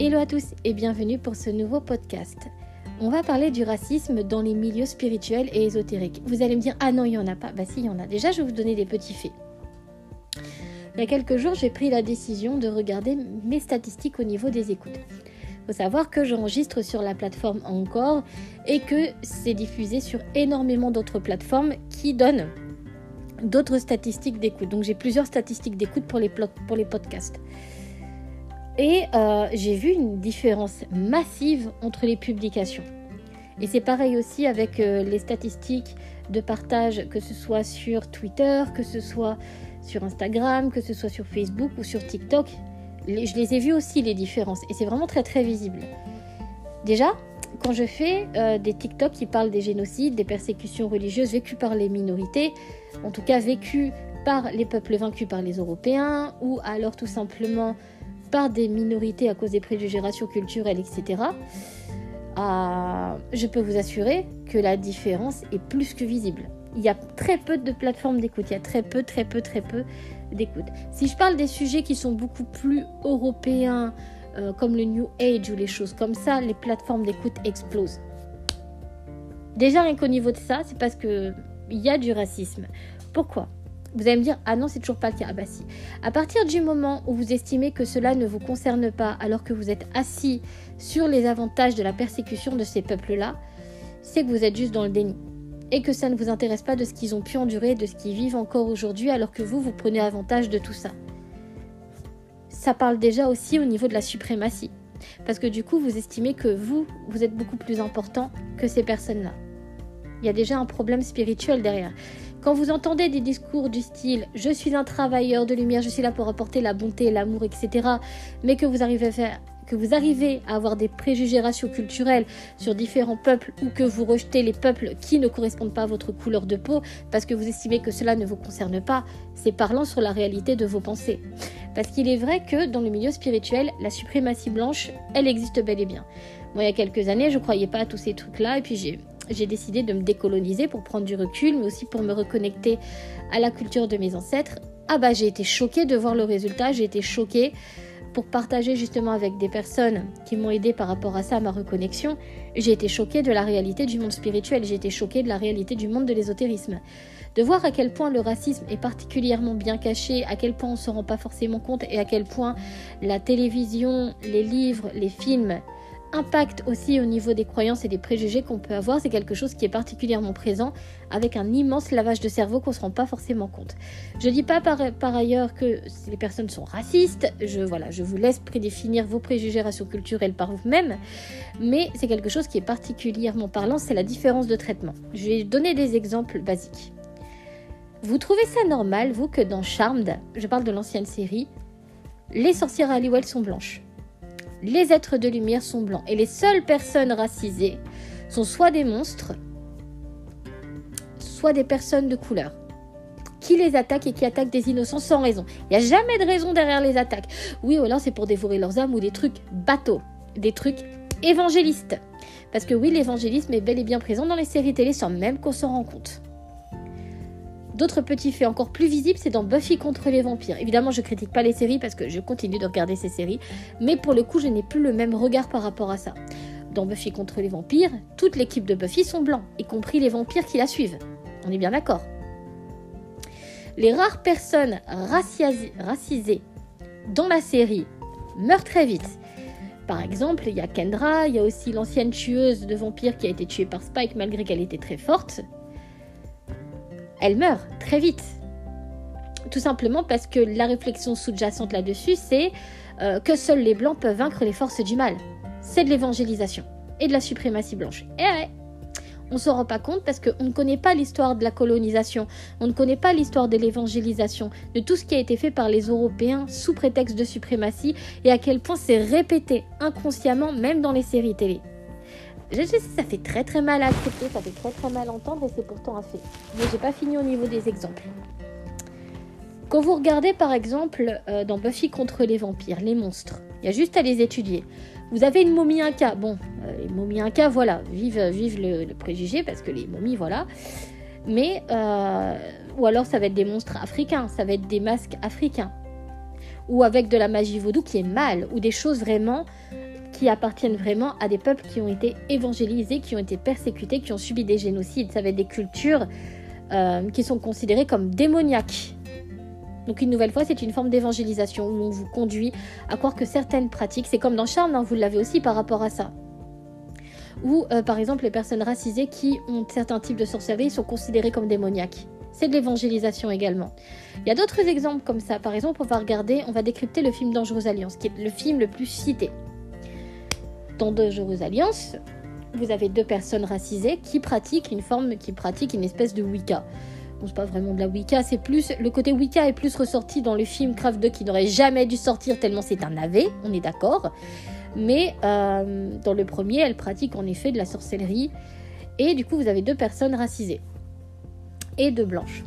Hello à tous et bienvenue pour ce nouveau podcast. On va parler du racisme dans les milieux spirituels et ésotériques. Vous allez me dire, ah non, il n'y en a pas. Bah si, il y en a. Déjà, je vais vous donner des petits faits. Il y a quelques jours, j'ai pris la décision de regarder mes statistiques au niveau des écoutes. Il faut savoir que j'enregistre sur la plateforme Encore et que c'est diffusé sur énormément d'autres plateformes qui donnent d'autres statistiques d'écoute. Donc j'ai plusieurs statistiques d'écoute pour les, pour les podcasts. Et euh, j'ai vu une différence massive entre les publications. Et c'est pareil aussi avec euh, les statistiques de partage, que ce soit sur Twitter, que ce soit sur Instagram, que ce soit sur Facebook ou sur TikTok. je les ai vues aussi, les différences. Et c'est vraiment très très visible. Déjà, quand je fais euh, des TikTok qui parlent des génocides, des persécutions religieuses vécues par les minorités, en tout cas vécues par les peuples vaincus par les Européens, ou alors tout simplement par des minorités à cause des préjugés raciaux culturels, etc., ah, je peux vous assurer que la différence est plus que visible. Il y a très peu de plateformes d'écoute, il y a très peu, très peu, très peu d'écoute. Si je parle des sujets qui sont beaucoup plus européens, euh, comme le New Age ou les choses comme ça, les plateformes d'écoute explosent. Déjà, rien qu'au niveau de ça, c'est parce qu'il y a du racisme. Pourquoi? Vous allez me dire, ah non, c'est toujours pas le cas. Ah bah si. À partir du moment où vous estimez que cela ne vous concerne pas, alors que vous êtes assis sur les avantages de la persécution de ces peuples-là, c'est que vous êtes juste dans le déni. Et que ça ne vous intéresse pas de ce qu'ils ont pu endurer, de ce qu'ils vivent encore aujourd'hui, alors que vous, vous prenez avantage de tout ça. Ça parle déjà aussi au niveau de la suprématie. Parce que du coup, vous estimez que vous, vous êtes beaucoup plus important que ces personnes-là. Il y a déjà un problème spirituel derrière. Quand vous entendez des discours du style je suis un travailleur de lumière, je suis là pour apporter la bonté, l'amour, etc., mais que vous arrivez à avoir des préjugés raciaux culturels sur différents peuples ou que vous rejetez les peuples qui ne correspondent pas à votre couleur de peau parce que vous estimez que cela ne vous concerne pas, c'est parlant sur la réalité de vos pensées. Parce qu'il est vrai que dans le milieu spirituel, la suprématie blanche, elle existe bel et bien. Moi, il y a quelques années, je ne croyais pas à tous ces trucs-là et puis j'ai j'ai décidé de me décoloniser pour prendre du recul, mais aussi pour me reconnecter à la culture de mes ancêtres. Ah bah j'ai été choquée de voir le résultat, j'ai été choquée pour partager justement avec des personnes qui m'ont aidé par rapport à ça, ma reconnexion. J'ai été choquée de la réalité du monde spirituel, j'ai été choquée de la réalité du monde de l'ésotérisme. De voir à quel point le racisme est particulièrement bien caché, à quel point on ne se rend pas forcément compte et à quel point la télévision, les livres, les films, impact aussi au niveau des croyances et des préjugés qu'on peut avoir, c'est quelque chose qui est particulièrement présent avec un immense lavage de cerveau qu'on ne se rend pas forcément compte. Je ne dis pas par, ailleurs que les personnes sont racistes, je, vous laisse prédéfinir vos préjugés racio-culturels par vous-même, mais c'est quelque chose qui est particulièrement parlant, c'est la différence de traitement. Je vais donner des exemples basiques. Vous trouvez ça normal, vous, que dans Charmed, je parle de l'ancienne série, les sorcières à Halliwell sont blanches les êtres de lumière sont blancs et les seules personnes racisées sont soit des monstres, soit des personnes de couleur qui les attaquent et qui attaquent des innocents sans raison. Il n'y a jamais de raison derrière les attaques. Oui, ou alors c'est pour dévorer leurs âmes ou des trucs bateaux, des trucs évangélistes. Parce que oui, l'évangélisme est bel et bien présent dans les séries télé sans même qu'on s'en rend compte. D'autres petits faits encore plus visibles, c'est dans Buffy contre les vampires. Évidemment, je critique pas les séries parce que je continue de regarder ces séries, mais pour le coup, je n'ai plus le même regard par rapport à ça. Dans Buffy contre les vampires, toute l'équipe de Buffy sont blancs, y compris les vampires qui la suivent. On est bien d'accord. Les rares personnes racisées dans la série meurent très vite. Par exemple, il y a Kendra, il y a aussi l'ancienne tueuse de vampires qui a été tuée par Spike malgré qu'elle était très forte elle meurt très vite. Tout simplement parce que la réflexion sous-jacente là-dessus, c'est euh, que seuls les blancs peuvent vaincre les forces du mal. C'est de l'évangélisation et de la suprématie blanche. Et ouais, on ne s'en rend pas compte parce qu'on ne connaît pas l'histoire de la colonisation, on ne connaît pas l'histoire de l'évangélisation, de tout ce qui a été fait par les Européens sous prétexte de suprématie et à quel point c'est répété inconsciemment même dans les séries télé. Je sais, ça fait très très mal à accepter, ça fait très très mal à entendre et c'est pourtant un fait. Mais j'ai pas fini au niveau des exemples. Quand vous regardez par exemple euh, dans Buffy contre les vampires, les monstres, il y a juste à les étudier. Vous avez une momie inca. Bon, euh, les momies inca, voilà, vive, vive le, préjugé parce que les momies, voilà. Mais, euh, ou alors ça va être des monstres africains, ça va être des masques africains. Ou avec de la magie vaudou qui est mal, ou des choses vraiment qui appartiennent vraiment à des peuples qui ont été évangélisés, qui ont été persécutés, qui ont subi des génocides. Ça va être des cultures euh, qui sont considérées comme démoniaques. Donc une nouvelle fois, c'est une forme d'évangélisation où on vous conduit à croire que certaines pratiques, c'est comme dans Charme, hein, vous l'avez aussi par rapport à ça. Ou euh, par exemple les personnes racisées qui ont certains types de sorcellerie sont considérées comme démoniaques. C'est de l'évangélisation également. Il y a d'autres exemples comme ça. Par exemple, on va regarder, on va décrypter le film Dangereuse Alliance, qui est le film le plus cité. Dans Dangereuse Alliance, vous avez deux personnes racisées qui pratiquent une forme, qui pratiquent une espèce de Wicca. Bon, c'est pas vraiment de la Wicca, c'est plus le côté Wicca est plus ressorti dans le film Craft 2 qui n'aurait jamais dû sortir tellement c'est un navet, on est d'accord. Mais euh, dans le premier, elle pratique en effet de la sorcellerie et du coup vous avez deux personnes racisées et deux blanches.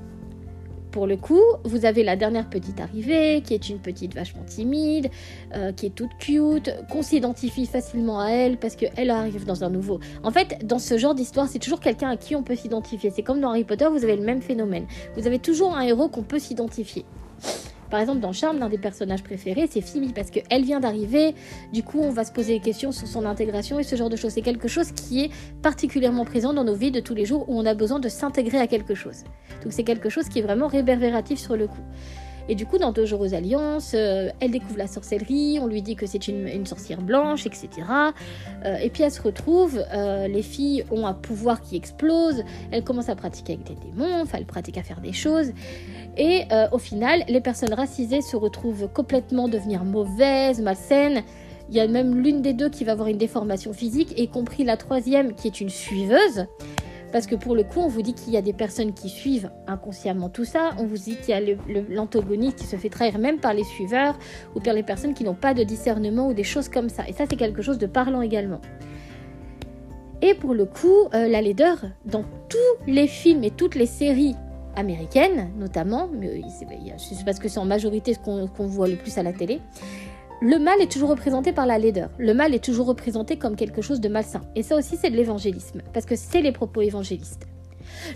Pour le coup, vous avez la dernière petite arrivée, qui est une petite vachement timide, euh, qui est toute cute, qu'on s'identifie facilement à elle parce qu'elle arrive dans un nouveau. En fait, dans ce genre d'histoire, c'est toujours quelqu'un à qui on peut s'identifier. C'est comme dans Harry Potter, vous avez le même phénomène. Vous avez toujours un héros qu'on peut s'identifier. Par exemple, dans Charme, l'un des personnages préférés, c'est Phoebe, parce qu'elle vient d'arriver. Du coup, on va se poser des questions sur son intégration et ce genre de choses. C'est quelque chose qui est particulièrement présent dans nos vies de tous les jours où on a besoin de s'intégrer à quelque chose. Donc, c'est quelque chose qui est vraiment réverbératif sur le coup. Et du coup, dans Dangereuse Alliance, euh, elle découvre la sorcellerie, on lui dit que c'est une, sorcière blanche, etc. Euh, et puis elle se retrouve, euh, les filles ont un pouvoir qui explose, elle commence à pratiquer avec des démons, enfin elle pratique à faire des choses. Et au final, les personnes racisées se retrouvent complètement devenir mauvaises, malsaines. Il y a même l'une des deux qui va avoir une déformation physique, y compris la troisième qui est une suiveuse. Parce que pour le coup, on vous dit qu'il y a des personnes qui suivent inconsciemment tout ça. On vous dit qu'il y a l'antagoniste qui se fait trahir même par les suiveurs ou par les personnes qui n'ont pas de discernement ou des choses comme ça. Et ça, c'est quelque chose de parlant également. Et pour le coup, euh, la leader, dans tous les films et toutes les séries américaines, notamment, mais c'est parce que c'est en majorité ce qu'on voit le plus à la télé, le mal est toujours représenté par la laideur. Le mal est toujours représenté comme quelque chose de malsain. Et ça aussi, c'est de l'évangélisme, parce que c'est les propos évangélistes.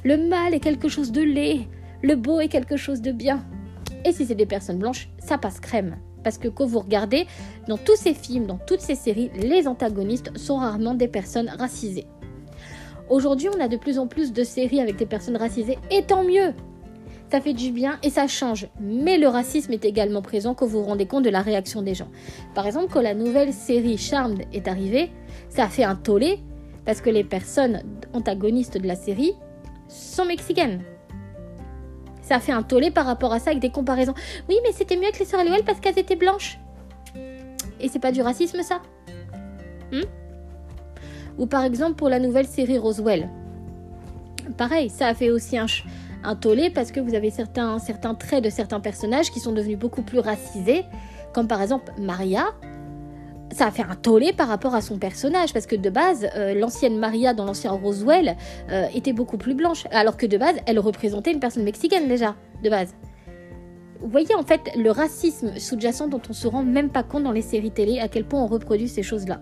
Le mal est quelque chose de laid, le beau est quelque chose de bien. Et si c'est des personnes blanches, ça passe crème. Parce que quand vous regardez, dans tous ces films, dans toutes ces séries, les antagonistes sont rarement des personnes racisées. Aujourd'hui, on a de plus en plus de séries avec des personnes racisées, et tant mieux ça fait du bien et ça change. Mais le racisme est également présent quand vous vous rendez compte de la réaction des gens. Par exemple, quand la nouvelle série Charmed est arrivée, ça a fait un tollé parce que les personnes antagonistes de la série sont mexicaines. Ça a fait un tollé par rapport à ça avec des comparaisons. Oui, mais c'était mieux que les sœurs Halliwell parce qu'elles étaient blanches. Et c'est pas du racisme ça? Hmm? Ou par exemple pour la nouvelle série Roswell. Pareil, ça a fait aussi un, tollé parce que vous avez certains, certains traits de certains personnages qui sont devenus beaucoup plus racisés, comme par exemple Maria. Ça a fait un tollé par rapport à son personnage, parce que de base, euh, l'ancienne Maria dans l'ancien Roswell euh, était beaucoup plus blanche, alors que de base, elle représentait une personne mexicaine déjà, de base. Vous voyez en fait le racisme sous-jacent dont on se rend même pas compte dans les séries télé, à quel point on reproduit ces choses-là.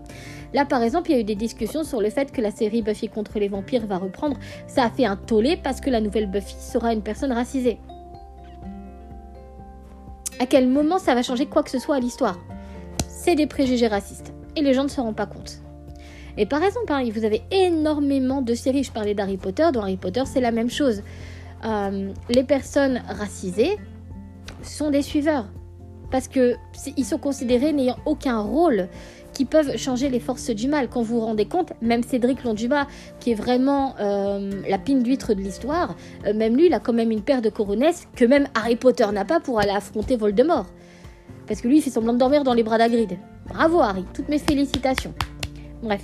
Là par exemple, il y a eu des discussions sur le fait que la série Buffy contre les vampires va reprendre. Ça a fait un tollé parce que la nouvelle Buffy sera une personne racisée. À quel moment ça va changer quoi que ce soit à l'histoire? C'est des préjugés racistes. Et les gens ne se rendent pas compte. Et par exemple, hein, vous avez énormément de séries. Je parlais d'Harry Potter. Dans Harry Potter, c'est la même chose. Euh, les personnes racisées sont des suiveurs. Parce qu'ils sont considérés n'ayant aucun rôle qui peuvent changer les forces du mal. Quand vous vous rendez compte, même Cédric Londuba, qui est vraiment euh, la pine d'huître de l'histoire, euh, même lui, il a quand même une paire de coronesses que même Harry Potter n'a pas pour aller affronter Voldemort. Parce que lui, il fait semblant de dormir dans les bras d'Agrid. Bravo Harry, toutes mes félicitations. Bref.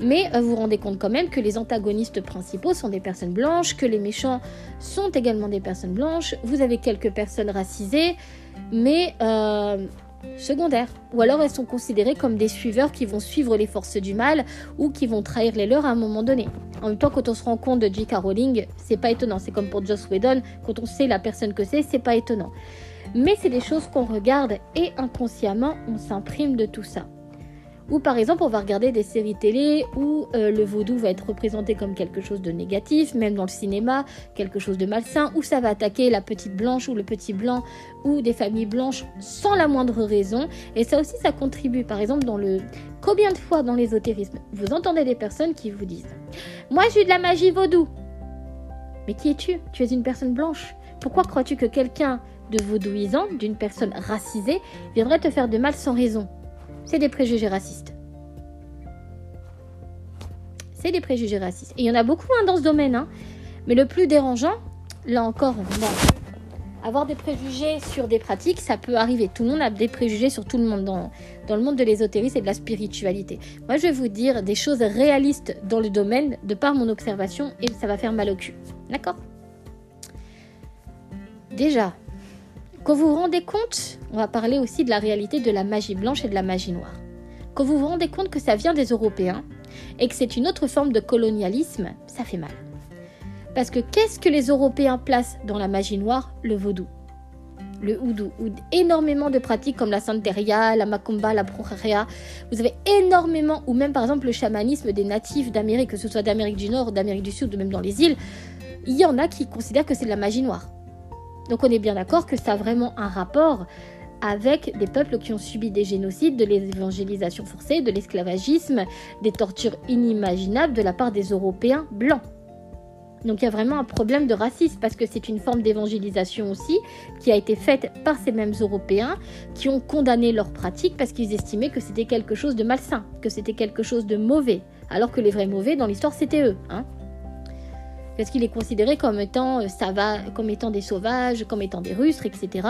Mais euh, vous vous rendez compte quand même que les antagonistes principaux sont des personnes blanches, que les méchants sont également des personnes blanches. Vous avez quelques personnes racisées, mais euh, secondaires. Ou alors elles sont considérées comme des suiveurs qui vont suivre les forces du mal ou qui vont trahir les leurs à un moment donné. En même temps, quand on se rend compte de J.K. Rowling, c'est pas étonnant. C'est comme pour Joss Whedon, quand on sait la personne que c'est, c'est pas étonnant. Mais c'est des choses qu'on regarde et inconsciemment on s'imprime de tout ça. Ou par exemple, on va regarder des séries télé où euh, le vaudou va être représenté comme quelque chose de négatif, même dans le cinéma, quelque chose de malsain, où ça va attaquer la petite blanche ou le petit blanc ou des familles blanches sans la moindre raison. Et ça aussi, ça contribue. Par exemple, dans le combien de fois dans l'ésotérisme, vous entendez des personnes qui vous disent Moi, j'ai de la magie vaudou. Mais qui es-tu? Tu es une personne blanche. Pourquoi crois-tu que quelqu'un de vaudouisant, d'une personne racisée, viendrait te faire de mal sans raison? C'est des préjugés racistes. C'est des préjugés racistes. Et il y en a beaucoup hein, dans ce domaine. Hein. Mais le plus dérangeant, là encore, avoir des préjugés sur des pratiques, ça peut arriver. Tout le monde a des préjugés sur tout le monde dans, dans le monde de l'ésotérisme et de la spiritualité. Moi, je vais vous dire des choses réalistes dans le domaine de par mon observation et ça va faire mal au cul. D'accord? Déjà, quand vous vous rendez compte, on va parler aussi de la réalité de la magie blanche et de la magie noire. Quand vous vous rendez compte que ça vient des Européens et que c'est une autre forme de colonialisme, ça fait mal. Parce que qu'est-ce que les Européens placent dans la magie noire? Le vaudou. Le houdou, ou énormément de pratiques comme la santeria, la macumba, la brujeria. Vous avez énormément, ou même par exemple le chamanisme des natifs d'Amérique, que ce soit d'Amérique du Nord, d'Amérique du Sud, ou même dans les îles. Il y en a qui considèrent que c'est de la magie noire. Donc on est bien d'accord que ça a vraiment un rapport avec des peuples qui ont subi des génocides, de l'évangélisation forcée, de l'esclavagisme, des tortures inimaginables de la part des Européens blancs. Donc il y a vraiment un problème de racisme parce que c'est une forme d'évangélisation aussi qui a été faite par ces mêmes Européens qui ont condamné leurs pratiques parce qu'ils estimaient que c'était quelque chose de malsain, que c'était quelque chose de mauvais, alors que les vrais mauvais dans l'histoire c'était eux. Hein parce qu'il est considéré comme étant, euh, ça va, comme étant des sauvages, comme étant des rustres, etc.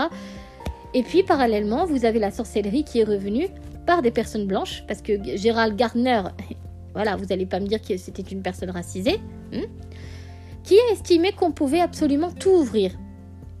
Et puis parallèlement, vous avez la sorcellerie qui est revenue par des personnes blanches, parce que Gérald Gardner, voilà, vous n'allez pas me dire que c'était une personne racisée, hein, qui a estimé qu'on pouvait absolument tout ouvrir,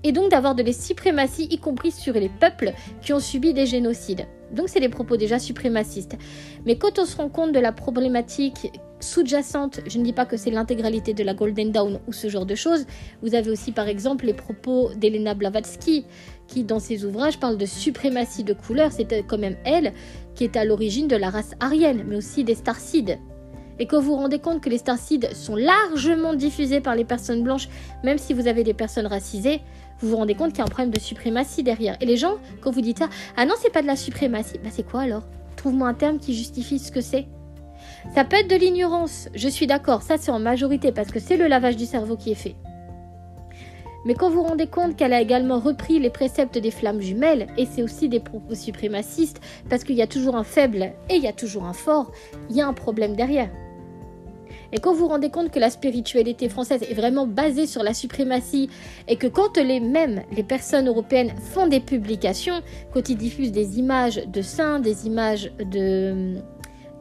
et donc d'avoir de la suprématie, y compris sur les peuples qui ont subi des génocides. Donc c'est des propos déjà suprémacistes. Mais quand on se rend compte de la problématique sous-jacente, je ne dis pas que c'est l'intégralité de la Golden Dawn ou ce genre de choses, vous avez aussi par exemple les propos d'Elena Blavatsky qui dans ses ouvrages parle de suprématie de couleur, c'est quand même elle qui est à l'origine de la race aryenne, mais aussi des starcides. Et quand vous vous rendez compte que les starcides sont largement diffusés par les personnes blanches, même si vous avez des personnes racisées, vous vous rendez compte qu'il y a un problème de suprématie derrière. Et les gens, quand vous dites ça, ah non, c'est pas de la suprématie, bah c'est quoi alors? Trouve-moi un terme qui justifie ce que c'est. Ça peut être de l'ignorance, je suis d'accord, ça c'est en majorité parce que c'est le lavage du cerveau qui est fait. Mais quand vous vous rendez compte qu'elle a également repris les préceptes des flammes jumelles, et c'est aussi des propos suprémacistes, parce qu'il y a toujours un faible et il y a toujours un fort, il y a un problème derrière. Et quand vous vous rendez compte que la spiritualité française est vraiment basée sur la suprématie et que quand les mêmes les personnes européennes font des publications, quand ils diffusent des images de saints, des images de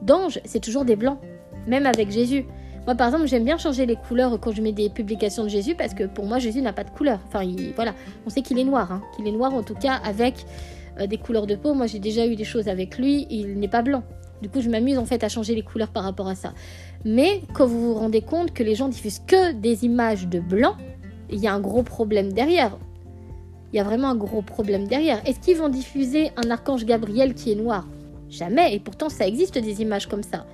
d'anges, c'est toujours des blancs, même avec Jésus. Moi, par exemple, j'aime bien changer les couleurs quand je mets des publications de Jésus parce que pour moi, Jésus n'a pas de couleur. Enfin, voilà, on sait qu'il est noir, hein. qu'il est noir en tout cas avec euh, des couleurs de peau. Moi, j'ai déjà eu des choses avec lui, il n'est pas blanc. Du coup, je m'amuse en fait à changer les couleurs par rapport à ça. Mais quand vous vous rendez compte que les gens diffusent que des images de blanc, il y a un gros problème derrière. Il y a vraiment un gros problème derrière. Est-ce qu'ils vont diffuser un archange Gabriel qui est noir? Jamais. Et pourtant, ça existe des images comme ça.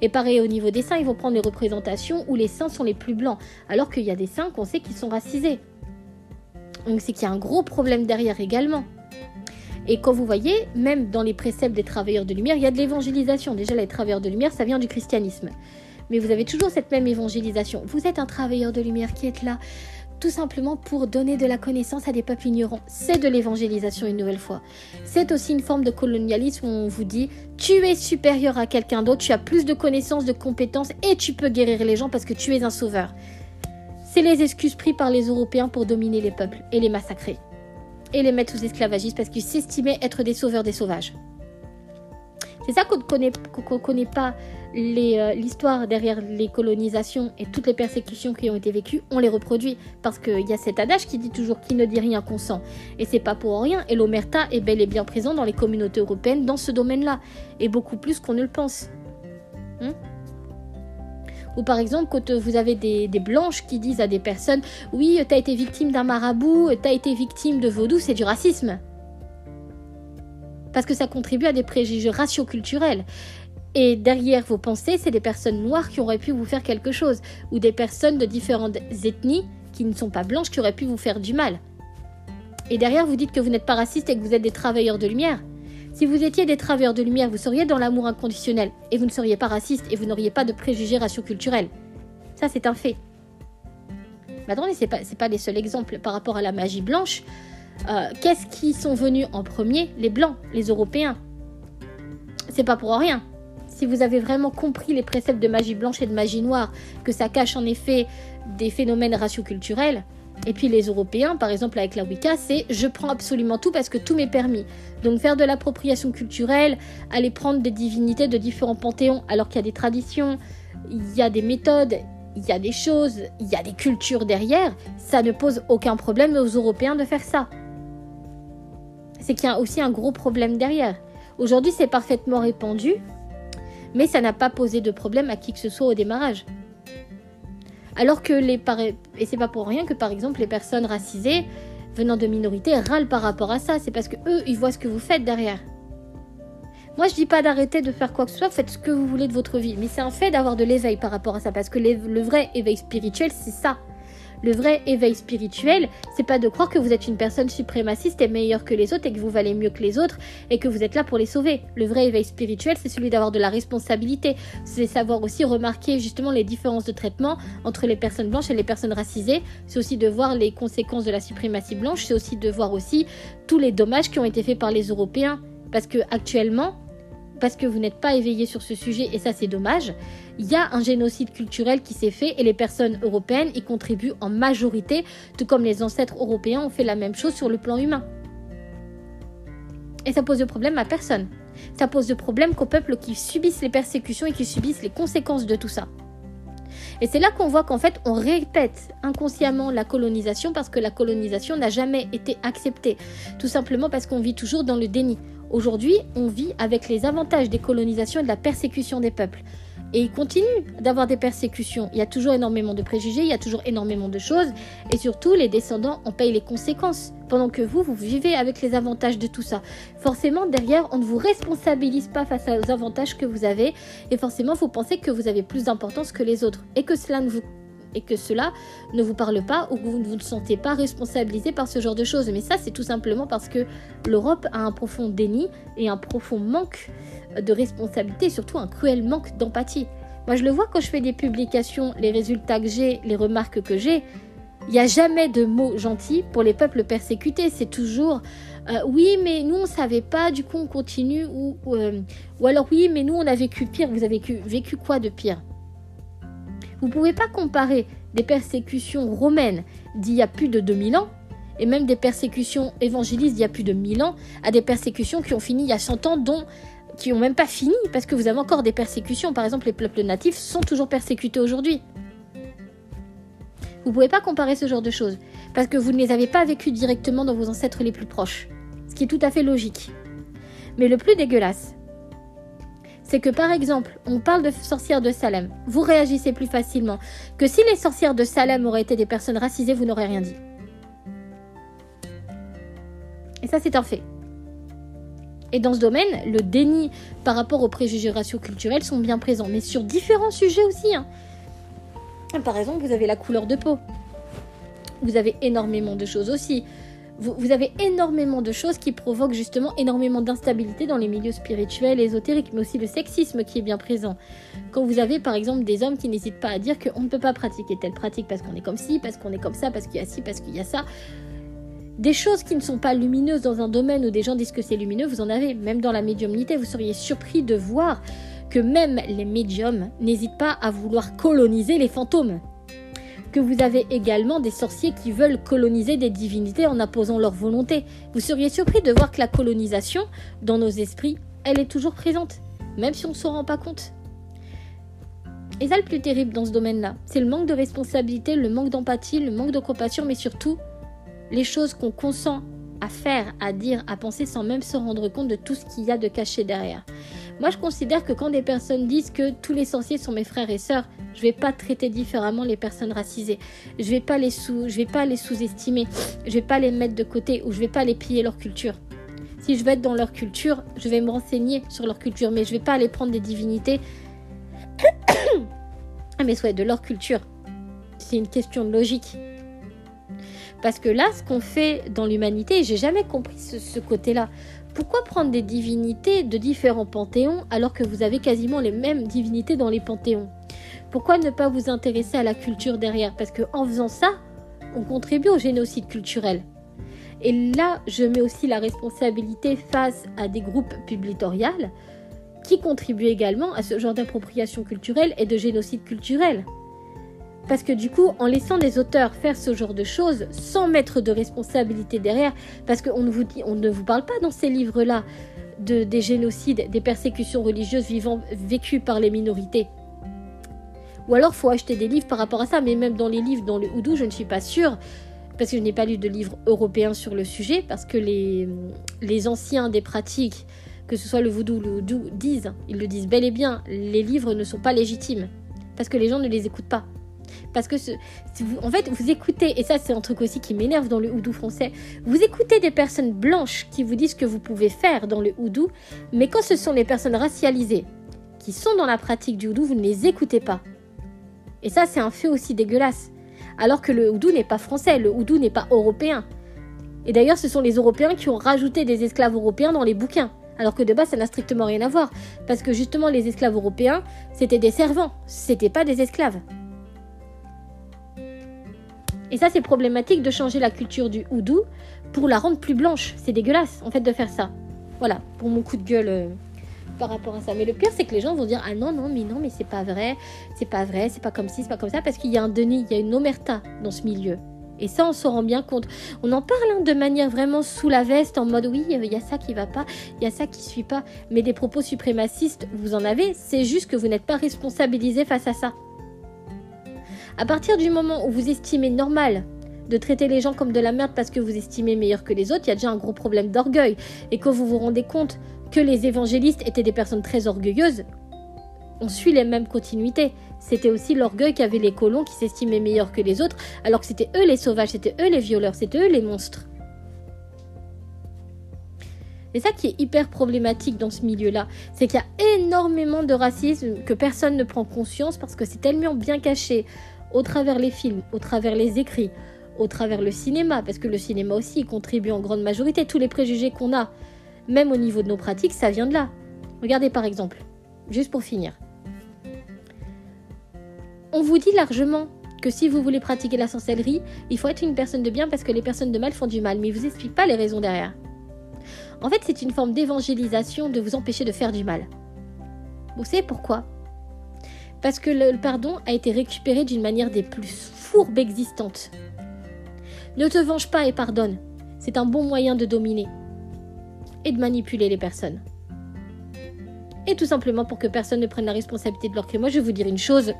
Et pareil, au niveau des saints, ils vont prendre des représentations où les saints sont les plus blancs, alors qu'il y a des saints qu'on sait qu'ils sont racisés. Donc c'est qu'il y a un gros problème derrière également. Et quand vous voyez, même dans les préceptes des travailleurs de lumière, il y a de l'évangélisation. Déjà, les travailleurs de lumière, ça vient du christianisme. Mais vous avez toujours cette même évangélisation. Vous êtes un travailleur de lumière qui est là tout simplement pour donner de la connaissance à des peuples ignorants. C'est de l'évangélisation une nouvelle fois. C'est aussi une forme de colonialisme où on vous dit tu es supérieur à quelqu'un d'autre, tu as plus de connaissances, de compétences et tu peux guérir les gens parce que tu es un sauveur. C'est les excuses prises par les Européens pour dominer les peuples et les massacrer. Et les mettre sous esclavagisme parce qu'ils s'estimaient être des sauveurs des sauvages. C'est ça qu'on ne connaît, pas euh, l'histoire derrière les colonisations et toutes les persécutions qui ont été vécues, on les reproduit. Parce qu'il y a cet adage qui dit toujours qui ne dit rien consent. Et c'est pas pour rien. Et l'omerta est bel et bien présent dans les communautés européennes dans ce domaine-là. Et beaucoup plus qu'on ne le pense. Hmm? Ou par exemple, quand vous avez des, des, blanches qui disent à des personnes Oui, t'as été victime d'un marabout, t'as été victime de vaudou, c'est du racisme. Parce que ça contribue à des préjugés ratio-culturels. Et derrière vos pensées, c'est des personnes noires qui auraient pu vous faire quelque chose, ou des personnes de différentes ethnies qui ne sont pas blanches qui auraient pu vous faire du mal. Et derrière, vous dites que vous n'êtes pas raciste et que vous êtes des travailleurs de lumière. Si vous étiez des travailleurs de lumière, vous seriez dans l'amour inconditionnel et vous ne seriez pas raciste et vous n'auriez pas de préjugés racio-culturels. Ça, c'est un fait. Mais attendez, ce n'est pas, les seuls exemples par rapport à la magie blanche. Euh, qu'est-ce qui sont venus en premier? Les blancs, les européens. C'est pas pour rien. Si vous avez vraiment compris les préceptes de magie blanche et de magie noire, que ça cache en effet des phénomènes racio-culturels, et puis les Européens, par exemple avec la Wicca, c'est je prends absolument tout parce que tout m'est permis. Donc faire de l'appropriation culturelle, aller prendre des divinités de différents panthéons alors qu'il y a des traditions, il y a des méthodes, il y a des choses, il y a des cultures derrière, ça ne pose aucun problème aux Européens de faire ça. C'est qu'il y a aussi un gros problème derrière. Aujourd'hui, c'est parfaitement répandu, mais ça n'a pas posé de problème à qui que ce soit au démarrage. Alors que les et c'est pas pour rien que par exemple les personnes racisées venant de minorités râlent par rapport à ça, c'est parce que eux ils voient ce que vous faites derrière. Moi je dis pas d'arrêter de faire quoi que ce soit, faites ce que vous voulez de votre vie, mais c'est un fait d'avoir de l'éveil par rapport à ça parce que le vrai éveil spirituel c'est ça. Le vrai éveil spirituel, c'est pas de croire que vous êtes une personne suprémaciste et meilleure que les autres et que vous valez mieux que les autres et que vous êtes là pour les sauver. Le vrai éveil spirituel, c'est celui d'avoir de la responsabilité. C'est savoir aussi remarquer justement les différences de traitement entre les personnes blanches et les personnes racisées. C'est aussi de voir les conséquences de la suprématie blanche. C'est aussi de voir aussi tous les dommages qui ont été faits par les Européens. Parce que actuellement, parce que vous n'êtes pas éveillé sur ce sujet, et ça c'est dommage, il y a un génocide culturel qui s'est fait et les personnes européennes y contribuent en majorité, tout comme les ancêtres européens ont fait la même chose sur le plan humain. Et ça pose de problème à personne. Ça pose de problème qu'aux peuples qui subissent les persécutions et qui subissent les conséquences de tout ça. Et c'est là qu'on voit qu'en fait, on répète inconsciemment la colonisation parce que la colonisation n'a jamais été acceptée. Tout simplement parce qu'on vit toujours dans le déni. Aujourd'hui, on vit avec les avantages des colonisations et de la persécution des peuples. Et il continue d'avoir des persécutions. Il y a toujours énormément de préjugés, il y a toujours énormément de choses. Et surtout, les descendants en payent les conséquences. Pendant que vous, vous vivez avec les avantages de tout ça. Forcément, derrière, on ne vous responsabilise pas face aux avantages que vous avez. Et forcément, vous pensez que vous avez plus d'importance que les autres. Et que cela ne vous et que cela ne vous parle pas ou que vous ne vous sentez pas responsabilisé par ce genre de choses. Mais ça, c'est tout simplement parce que l'Europe a un profond déni et un profond manque de responsabilité, surtout un cruel manque d'empathie. Moi, je le vois quand je fais des publications, les résultats que j'ai, les remarques que j'ai. Il n'y a jamais de mots gentils pour les peuples persécutés. C'est toujours euh, oui, mais nous on savait pas, du coup on continue. Ou, euh, ou alors oui, mais nous on a vécu pire. Vous avez vécu quoi de pire? Vous ne pouvez pas comparer des persécutions romaines d'il y a plus de 2000 ans, et même des persécutions évangélistes d'il y a plus de 1000 ans, à des persécutions qui ont fini il y a 100 ans, dont qui n'ont même pas fini, parce que vous avez encore des persécutions. Par exemple, les peuples natifs sont toujours persécutés aujourd'hui. Vous ne pouvez pas comparer ce genre de choses, parce que vous ne les avez pas vécues directement dans vos ancêtres les plus proches, ce qui est tout à fait logique. Mais le plus dégueulasse, c'est que par exemple, on parle de sorcières de Salem, vous réagissez plus facilement que si les sorcières de Salem auraient été des personnes racisées, vous n'aurez rien dit. Et ça, c'est un fait. Et dans ce domaine, le déni par rapport aux préjugés raciaux culturels sont bien présents, mais sur différents sujets aussi. Hein. Par exemple, vous avez la couleur de peau. Vous avez énormément de choses aussi vous, avez énormément de choses qui provoquent justement énormément d'instabilité dans les milieux spirituels, ésotériques, mais aussi le sexisme qui est bien présent. Quand vous avez par exemple des hommes qui n'hésitent pas à dire qu'on ne peut pas pratiquer telle pratique parce qu'on est comme ci, parce qu'on est comme ça, parce qu'il y a ci, parce qu'il y a ça. Des choses qui ne sont pas lumineuses dans un domaine où des gens disent que c'est lumineux, vous en avez. Même dans la médiumnité, vous seriez surpris de voir que même les médiums n'hésitent pas à vouloir coloniser les fantômes que vous avez également des sorciers qui veulent coloniser des divinités en imposant leur volonté. Vous seriez surpris de voir que la colonisation, dans nos esprits, elle est toujours présente, même si on ne s'en rend pas compte. Et ça, le plus terrible dans ce domaine-là, c'est le manque de responsabilité, le manque d'empathie, le manque de compassion, mais surtout les choses qu'on consent à faire, à dire, à penser sans même se rendre compte de tout ce qu'il y a de caché derrière. Moi, je considère que quand des personnes disent que tous les sorciers sont mes frères et sœurs, je vais pas traiter différemment les personnes racisées. Je vais vais pas les sous-estimer. Je vais pas les mettre de côté ou je vais pas les piller leur culture. Si je veux être dans leur culture, je vais me renseigner sur leur culture, mais je ne vais pas aller prendre des divinités. ah mais soit de leur culture. C'est une question de logique. Parce que là, ce qu'on fait dans l'humanité, j'ai jamais compris ce côté-là. Pourquoi prendre des divinités de différents panthéons alors que vous avez quasiment les mêmes divinités dans les panthéons? Pourquoi ne pas vous intéresser à la culture derrière? Parce qu'en faisant ça, on contribue au génocide culturel. Et là, je mets aussi la responsabilité face à des groupes publitoriales qui contribuent également à ce genre d'appropriation culturelle et de génocide culturel. Parce que du coup, en laissant des auteurs faire ce genre de choses sans mettre de responsabilité derrière, parce qu'on ne vous ne vous parle pas dans ces livres-là de, des génocides, des persécutions religieuses vécues par les minorités. Ou alors, faut acheter des livres par rapport à ça, mais même dans les livres, dans le Houdou, je ne suis pas sûre, parce que je n'ai pas lu de livres européens sur le sujet, parce que les, les anciens des pratiques, que ce soit le Voodoo ou le Houdou, disent, ils le disent bel et bien, les livres ne sont pas légitimes, parce que les gens ne les écoutent pas. Parce que, en fait, vous écoutez, et ça c'est un truc aussi qui m'énerve dans le houdou français, vous écoutez des personnes blanches qui vous disent ce que vous pouvez faire dans le houdou, mais quand ce sont les personnes racialisées qui sont dans la pratique du houdou, vous ne les écoutez pas. Et ça c'est un fait aussi dégueulasse. Alors que le houdou n'est pas français, le houdou n'est pas européen. Et d'ailleurs, ce sont les Européens qui ont rajouté des esclaves européens dans les bouquins. Alors que de base, ça n'a strictement rien à voir. Parce que justement, les esclaves européens, c'était des servants, c'était pas des esclaves. Et ça, c'est problématique de changer la culture du houdou pour la rendre plus blanche. C'est dégueulasse, en fait, de faire ça. Voilà, pour mon coup de gueule euh, par rapport à ça. Mais le pire, c'est que les gens vont dire Ah non, non, mais non, mais c'est pas vrai, c'est pas vrai, c'est pas comme ci, c'est pas comme ça, parce qu'il y a un déni, il y a une omerta dans ce milieu. Et ça, on s'en rend bien compte. On en parle hein, de manière vraiment sous la veste, en mode oui, il y a ça qui va pas, il y a ça qui suit pas. Mais des propos suprémacistes, vous en avez, c'est juste que vous n'êtes pas responsabilisé face à ça. À partir du moment où vous estimez normal de traiter les gens comme de la merde parce que vous estimez meilleur que les autres, il y a déjà un gros problème d'orgueil. Et quand vous vous rendez compte que les évangélistes étaient des personnes très orgueilleuses, on suit les mêmes continuités. C'était aussi l'orgueil qu'avaient les colons qui s'estimaient meilleurs que les autres, alors que c'était eux les sauvages, c'était eux les violeurs, c'était eux les monstres. C'est ça qui est hyper problématique dans ce milieu-là, c'est qu'il y a énormément de racisme que personne ne prend conscience parce que c'est tellement bien caché au travers les films, au travers les écrits, au travers le cinéma, parce que le cinéma aussi contribue en grande majorité. Tous les préjugés qu'on a, même au niveau de nos pratiques, ça vient de là. Regardez par exemple, juste pour finir. On vous dit largement que si vous voulez pratiquer la sorcellerie, il faut être une personne de bien parce que les personnes de mal font du mal, mais ils vous expliquent pas les raisons derrière. En fait, c'est une forme d'évangélisation de vous empêcher de faire du mal. Vous savez pourquoi? Parce que le pardon a été récupéré d'une manière des plus fourbes existantes. Ne te venge pas et pardonne. C'est un bon moyen de dominer et de manipuler les personnes. Et tout simplement pour que personne ne prenne la responsabilité de leur crime. Moi, je vais vous dire une chose.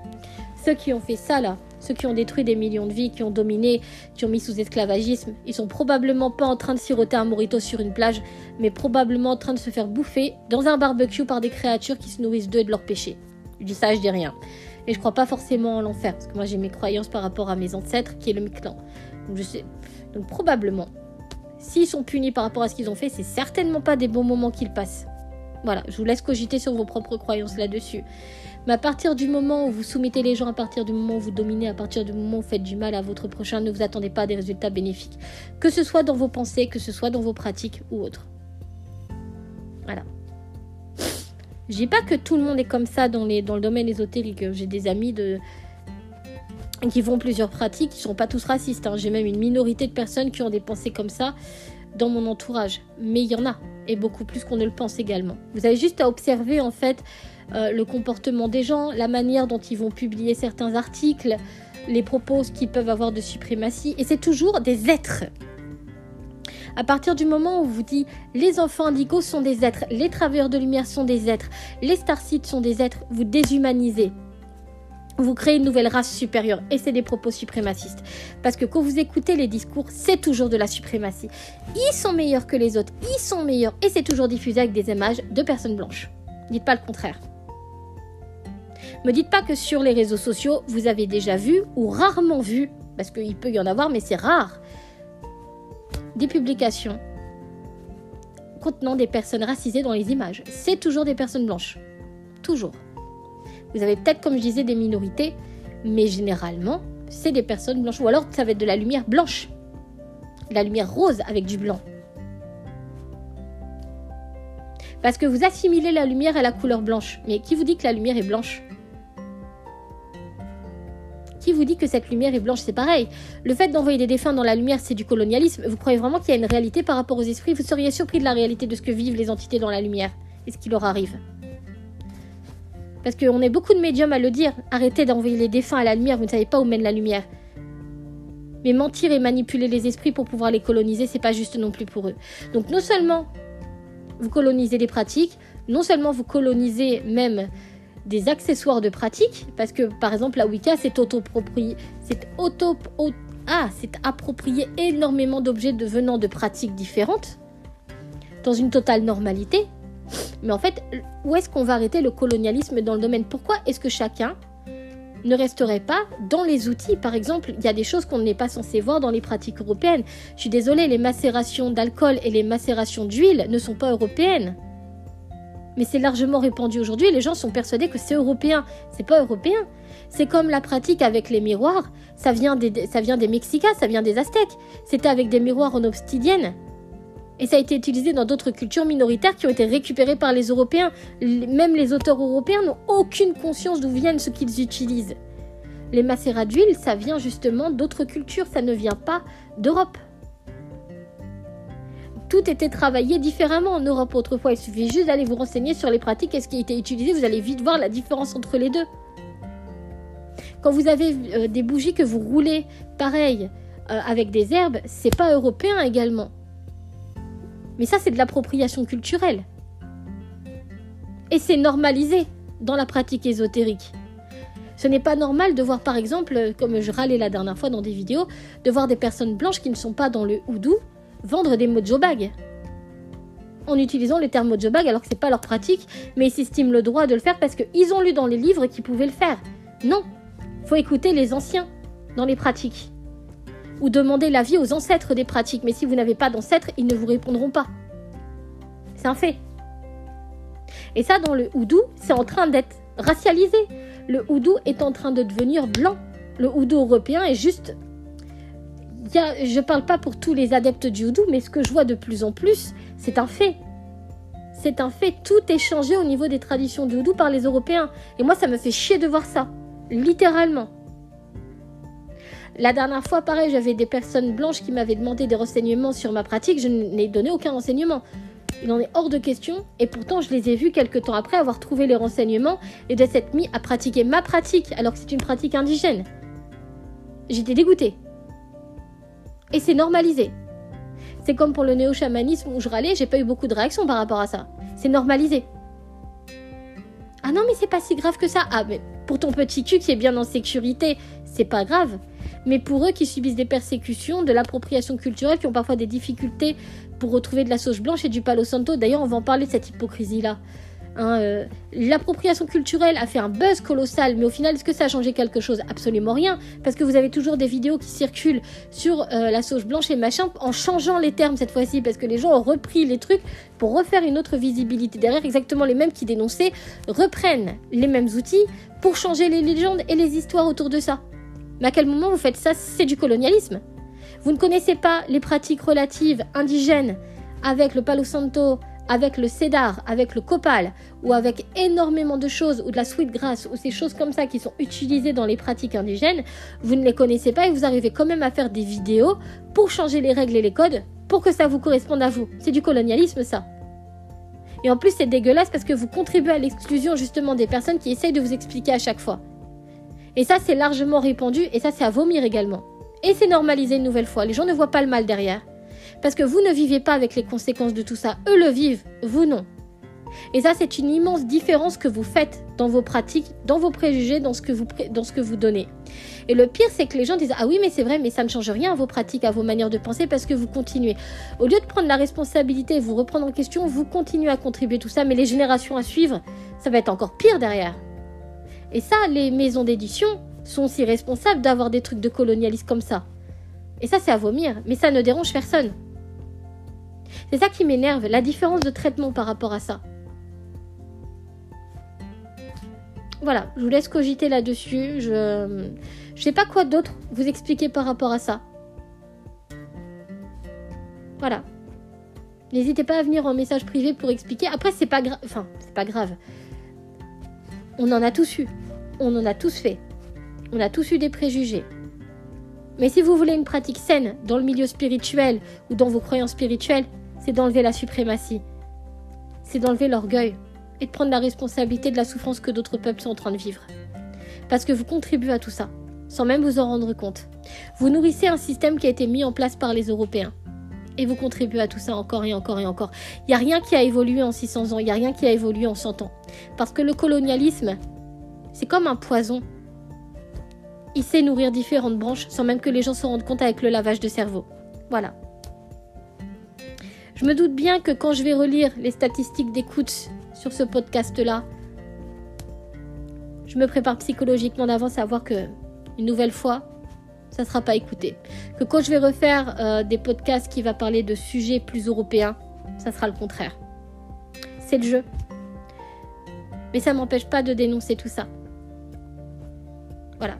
Ceux qui ont fait ça, là, ceux qui ont détruit des millions de vies, qui ont dominé, qui ont mis sous esclavagisme, ils sont probablement pas en train de siroter un morito sur une plage, mais probablement en train de se faire bouffer dans un barbecue par des créatures qui se nourrissent d'eux et de leurs péchés. Je dis ça, je dis rien. Et je crois pas forcément en l'enfer, parce que moi j'ai mes croyances par rapport à mes ancêtres, qui est le Mictlan. Donc je sais. Donc probablement, s'ils sont punis par rapport à ce qu'ils ont fait, c'est certainement pas des bons moments qu'ils passent. Voilà, je vous laisse cogiter sur vos propres croyances là-dessus. Mais à partir du moment où vous soumettez les gens, à partir du moment où vous dominez, à partir du moment où vous faites du mal à votre prochain, ne vous attendez pas à des résultats bénéfiques. Que ce soit dans vos pensées, que ce soit dans vos pratiques ou autres. Voilà. Je dis pas que tout le monde est comme ça dans, le domaine ésotérique. J'ai des amis de, qui font plusieurs pratiques, qui sont pas tous racistes. Hein. J'ai même une minorité de personnes qui ont des pensées comme ça dans mon entourage. Mais il y en a, et beaucoup plus qu'on ne le pense également. Vous avez juste à observer en fait euh, le comportement des gens, la manière dont ils vont publier certains articles, les propos qu'ils peuvent avoir de suprématie. Et c'est toujours des êtres. À partir du moment où vous dit les enfants indigos sont des êtres, les travailleurs de lumière sont des êtres, les starcites sont des êtres, vous déshumanisez. Vous créez une nouvelle race supérieure et c'est des propos suprémacistes. Parce que quand vous écoutez les discours, c'est toujours de la suprématie. Ils sont meilleurs que les autres, ils sont meilleurs et c'est toujours diffusé avec des images de personnes blanches. Dites pas le contraire. Me dites pas que sur les réseaux sociaux, vous avez déjà vu ou rarement vu, parce qu'il peut y en avoir, mais c'est rare, des publications contenant des personnes racisées dans les images. C'est toujours des personnes blanches. Toujours. Vous avez peut-être, comme je disais, des minorités, mais généralement, c'est des personnes blanches. Ou alors, ça va être de la lumière blanche. la lumière rose avec du blanc. Parce que vous assimilez la lumière à la couleur blanche. Mais qui vous dit que la lumière est blanche? Qui vous dit que cette lumière est blanche C'est pareil. Le fait d'envoyer des défunts dans la lumière, c'est du colonialisme. Vous croyez vraiment qu'il y a une réalité par rapport aux esprits? Vous seriez surpris de la réalité de ce que vivent les entités dans la lumière et ce qui leur arrive? Parce qu'on est beaucoup de médiums à le dire. Arrêtez d'envoyer les défunts à la lumière, vous ne savez pas où mène la lumière. Mais mentir et manipuler les esprits pour pouvoir les coloniser, c'est pas juste non plus pour eux. Donc non seulement vous colonisez des pratiques, non seulement vous colonisez même des accessoires de pratiques, parce que par exemple la Wicca c'est autoproprié, c'est auto, ah, approprié énormément d'objets venant de pratiques différentes, dans une totale normalité, mais en fait, où est-ce qu'on va arrêter le colonialisme dans le domaine? Pourquoi est-ce que chacun ne resterait pas dans les outils? Par exemple, il y a des choses qu'on n'est pas censé voir dans les pratiques européennes. Je suis désolée, les macérations d'alcool et les macérations d'huile ne sont pas européennes. Mais c'est largement répandu aujourd'hui. Les gens sont persuadés que c'est européen. C'est pas européen. C'est comme la pratique avec les miroirs. Ça vient des, ça vient des Mexicas, ça vient des Aztèques. C'était avec des miroirs en obsidienne. Et ça a été utilisé dans d'autres cultures minoritaires qui ont été récupérées par les Européens. Même les auteurs européens n'ont aucune conscience d'où viennent ce qu'ils utilisent. Les macérats d'huile, ça vient justement d'autres cultures, ça ne vient pas d'Europe. Tout était travaillé différemment en Europe autrefois. Il suffit juste d'aller vous renseigner sur les pratiques et ce qui été utilisé. Vous allez vite voir la différence entre les deux. Quand vous avez euh, des bougies que vous roulez pareil euh, avec des herbes, c'est pas européen également. Mais ça, c'est de l'appropriation culturelle. Et c'est normalisé dans la pratique ésotérique. Ce n'est pas normal de voir, par exemple, comme je râlais la dernière fois dans des vidéos, de voir des personnes blanches qui ne sont pas dans le houdou vendre des mojo bags. En utilisant le terme mojo bag alors que ce n'est pas leur pratique, mais ils s'estiment le droit de le faire parce qu'ils ont lu dans les livres qu'ils pouvaient le faire. Non, faut écouter les anciens dans les pratiques ou demander l'avis aux ancêtres des pratiques. Mais si vous n'avez pas d'ancêtres, ils ne vous répondront pas. C'est un fait. Et ça, dans le houdou, c'est en train d'être racialisé. Le houdou est en train de devenir blanc. Le houdou européen est juste... je ne parle pas pour tous les adeptes du houdou, mais ce que je vois de plus en plus, c'est un fait. C'est un fait. Tout est changé au niveau des traditions du houdou par les Européens. Et moi, ça me fait chier de voir ça. Littéralement. La dernière fois, pareil, j'avais des personnes blanches qui m'avaient demandé des renseignements sur ma pratique. Je n'ai donné aucun renseignement. Il en est hors de question. Et pourtant, je les ai vus quelques temps après avoir trouvé les renseignements et de s'être mis à pratiquer ma pratique alors que c'est une pratique indigène. J'étais dégoûtée. Et c'est normalisé. C'est comme pour le néo-chamanisme où je râlais, j'ai pas eu beaucoup de réactions par rapport à ça. C'est normalisé. Ah non, mais c'est pas si grave que ça. Ah, mais pour ton petit cul qui est bien en sécurité, c'est pas grave mais pour eux qui subissent des persécutions, de l'appropriation culturelle, qui ont parfois des difficultés pour retrouver de la sauce blanche et du palo santo. D'ailleurs, on va en parler de cette hypocrisie-là. Hein, euh, l'appropriation culturelle a fait un buzz colossal, mais au final, est-ce que ça a changé quelque chose? Absolument rien, parce que vous avez toujours des vidéos qui circulent sur euh, la sauce blanche et machin, en changeant les termes cette fois-ci, parce que les gens ont repris les trucs pour refaire une autre visibilité. Derrière, exactement les mêmes qui dénonçaient reprennent les mêmes outils pour changer les légendes et les histoires autour de ça. Mais à quel moment vous faites ça? C'est du colonialisme. Vous ne connaissez pas les pratiques relatives indigènes avec le palo santo, avec le cédar, avec le copal, ou avec énormément de choses, ou de la sweetgrass, ou ces choses comme ça qui sont utilisées dans les pratiques indigènes, vous ne les connaissez pas et vous arrivez quand même à faire des vidéos pour changer les règles et les codes pour que ça vous corresponde à vous. C'est du colonialisme ça. Et en plus c'est dégueulasse parce que vous contribuez à l'exclusion justement des personnes qui essayent de vous expliquer à chaque fois. Et ça, c'est largement répandu et ça, c'est à vomir également. Et c'est normalisé une nouvelle fois. Les gens ne voient pas le mal derrière. Parce que vous ne vivez pas avec les conséquences de tout ça. Eux le vivent, vous non. Et ça, c'est une immense différence que vous faites dans vos pratiques, dans vos préjugés, dans ce que vous, dans ce que vous donnez. Et le pire, c'est que les gens disent Ah oui, mais c'est vrai, mais ça ne change rien à vos pratiques, à vos manières de penser, parce que vous continuez. Au lieu de prendre la responsabilité et vous reprendre en question, vous continuez à contribuer tout ça, mais les générations à suivre, ça va être encore pire derrière. Et ça, les maisons d'édition sont aussi responsables d'avoir des trucs de colonialisme comme ça. Et ça, c'est à vomir, mais ça ne dérange personne. C'est ça qui m'énerve, la différence de traitement par rapport à ça. Voilà, je vous laisse cogiter là-dessus. Je ne sais pas quoi d'autre vous expliquer par rapport à ça. Voilà. N'hésitez pas à venir en message privé pour expliquer. Après, c'est pas grave. Enfin, c'est pas grave. On en a tous eu. On en a tous fait. On a tous eu des préjugés. Mais si vous voulez une pratique saine dans le milieu spirituel ou dans vos croyances spirituelles, c'est d'enlever la suprématie. C'est d'enlever l'orgueil et de prendre la responsabilité de la souffrance que d'autres peuples sont en train de vivre. Parce que vous contribuez à tout ça, sans même vous en rendre compte. Vous nourrissez un système qui a été mis en place par les Européens. Et vous contribuez à tout ça encore et encore et encore. Il n'y a rien qui a évolué en 600 ans, il n'y a rien qui a évolué en 100 ans. Parce que le colonialisme, c'est comme un poison. Il sait nourrir différentes branches sans même que les gens se rendent compte avec le lavage de cerveau. Voilà. Je me doute bien que quand je vais relire les statistiques d'écoute sur ce podcast-là, je me prépare psychologiquement d'avance à voir que, une nouvelle fois, ça ne sera pas écouté. Que quand je vais refaire euh, des podcasts qui va parler de sujets plus européens, ça sera le contraire. C'est le jeu. Mais ça m'empêche pas de dénoncer tout ça. Voilà.